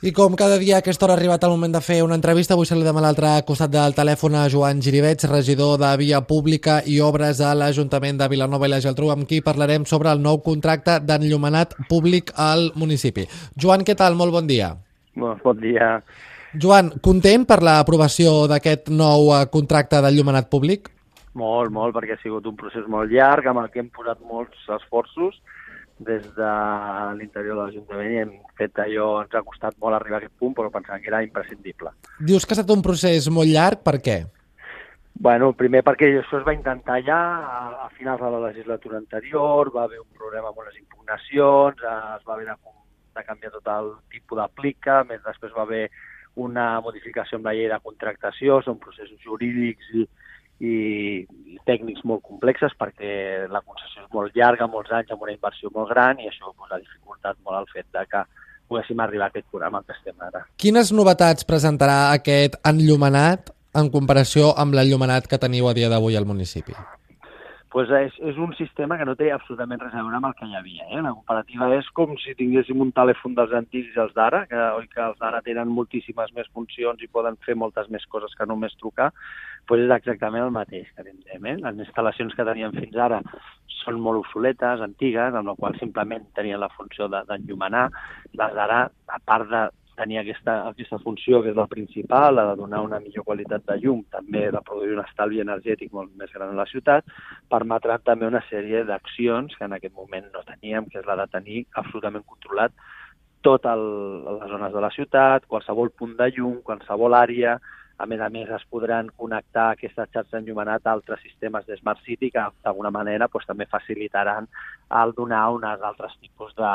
I com cada dia a aquesta hora ha arribat el moment de fer una entrevista, avui saludem a l'altre costat del telèfon a Joan Girivets, regidor de Via Pública i Obres a l'Ajuntament de Vilanova i la Geltrú, amb qui parlarem sobre el nou contracte d'enllumenat públic al municipi. Joan, què tal? Molt bon dia. Bon, bon dia. Joan, content per l'aprovació d'aquest nou eh, contracte d'enllumenat públic? Molt, molt, perquè ha sigut un procés molt llarg amb el que hem posat molts esforços des de l'interior de l'Ajuntament i hem fet allò, ens ha costat molt arribar a aquest punt, però pensàvem que era imprescindible. Dius que ha estat un procés molt llarg, per què? Bueno, primer perquè això es va intentar ja a, a finals de la legislatura anterior, va haver un problema amb unes impugnacions, eh, es va haver de, de canviar tot el tipus d'aplica, més després va haver una modificació amb la llei de contractació, són processos jurídics i, i, tècnics molt complexes perquè la concessió és molt llarga, molts anys, amb una inversió molt gran i això pues, ha dificultat molt el fet de que poguéssim arribar a aquest programa que estem ara. Quines novetats presentarà aquest enllumenat en comparació amb l'enllumenat que teniu a dia d'avui al municipi? Pues és, és un sistema que no té absolutament res a veure amb el que hi havia. Eh? La comparativa és com si tinguéssim un telèfon dels antics i els d'ara, que, oi que els d'ara tenen moltíssimes més funcions i poden fer moltes més coses que només trucar, pues és exactament el mateix que tindrem. Eh? Les instal·lacions que teníem fins ara són molt obsoletes, antigues, amb la qual simplement tenien la funció d'enllumenar. De, les d'ara, a part de tenia aquesta, aquesta funció que és la principal, la de donar una millor qualitat de llum, també de produir un estalvi energètic molt més gran a la ciutat, permetrà també una sèrie d'accions que en aquest moment no teníem, que és la de tenir absolutament controlat totes les zones de la ciutat, qualsevol punt de llum, qualsevol àrea, a més a més es podran connectar aquesta xarxa enllumenat a altres sistemes de Smart City que d'alguna manera doncs, també facilitaran el donar uns altres tipus de,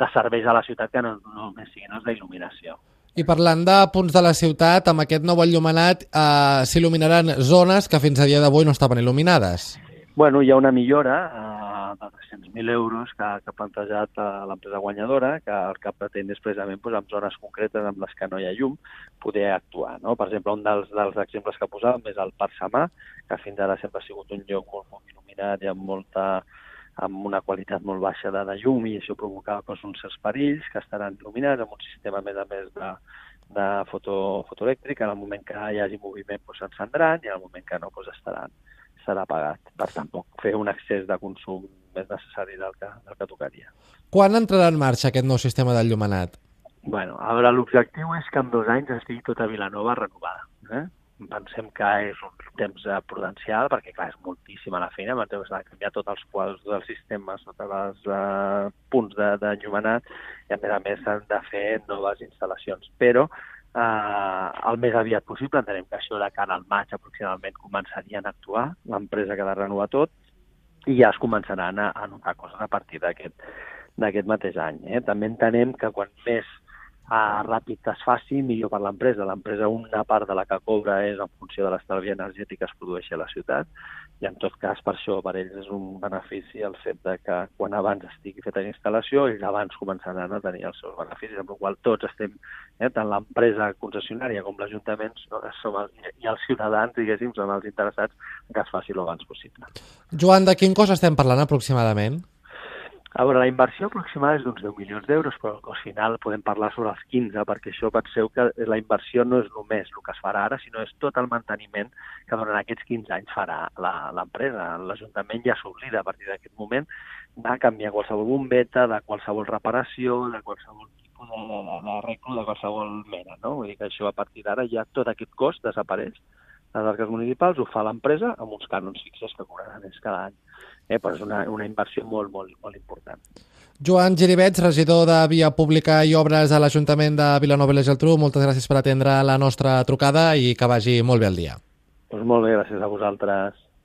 de serveis a la ciutat que no només siguin els d'il·luminació. I parlant de punts de la ciutat, amb aquest nou enllumenat eh, s'il·luminaran zones que fins a dia d'avui no estaven il·luminades. Bueno, hi ha una millora eh, de 300.000 euros que, que ha plantejat eh, l'empresa guanyadora, que el que pretén és precisament doncs, en zones concretes amb les que no hi ha llum poder actuar. No? Per exemple, un dels, dels exemples que posàvem és el Parc Samà, que fins ara sempre ha sigut un lloc molt, molt il·luminat i amb molta, amb una qualitat molt baixa de, de llum i això provocava doncs, uns certs perills que estaran il·luminats amb un sistema a més a més de, de foto, fotoelèctric, en el moment que hi hagi moviment doncs, s'encendran i en el moment que no doncs, estaran, serà apagat. Per tant, fer un excés de consum més necessari del que, del que tocaria. Quan entrarà en marxa aquest nou sistema d'enllumenat? Bueno, a veure, l'objectiu és que en dos anys estigui tota Vilanova renovada. Eh? Pensem que és un temps eh, prudencial, perquè clar, és moltíssima la feina, m'ha de canviar tots els quadres dels sistemes, tots els uh, punts d'enllumenat, de, i a més a més s'han de fer noves instal·lacions. Però uh, el més aviat possible, entenem que això de cara al maig aproximadament començarien a actuar, l'empresa que de renovar tot, i ja es començaran a, a notar coses a partir d'aquest mateix any. Eh? També entenem que quan més uh, ràpid que es faci, millor per l'empresa. L'empresa una part de la que cobra és en funció de l'estalvi energètic que es produeixi a la ciutat i en tot cas per això per ells és un benefici el fet de que quan abans estigui feta la instal·lació ells abans començaran a tenir els seus beneficis, amb la qual tots estem, eh, tant l'empresa concessionària com l'Ajuntament som els, i els ciutadans, diguéssim, són els interessats que es faci el abans possible. Joan, de quin cost estem parlant aproximadament? A veure, la inversió aproximada és d'uns 10 milions d'euros, però al final podem parlar sobre els 15, perquè això penseu que la inversió no és només el que es farà ara, sinó és tot el manteniment que durant aquests 15 anys farà l'empresa. L'Ajuntament ja s'oblida a partir d'aquest moment de canviar qualsevol bombeta, de qualsevol reparació, de qualsevol tipus de, de, de, de de qualsevol mena. No? Vull dir que això a partir d'ara ja tot aquest cost desapareix les arques municipals ho fa l'empresa amb uns cànons fixes que cobraran ells cada any. Eh, però és una, una inversió molt, molt, molt important. Joan Giribets, regidor de Via Pública i Obres a l'Ajuntament de Vilanova i la Geltrú, moltes gràcies per atendre la nostra trucada i que vagi molt bé el dia. Pues molt bé, gràcies a vosaltres.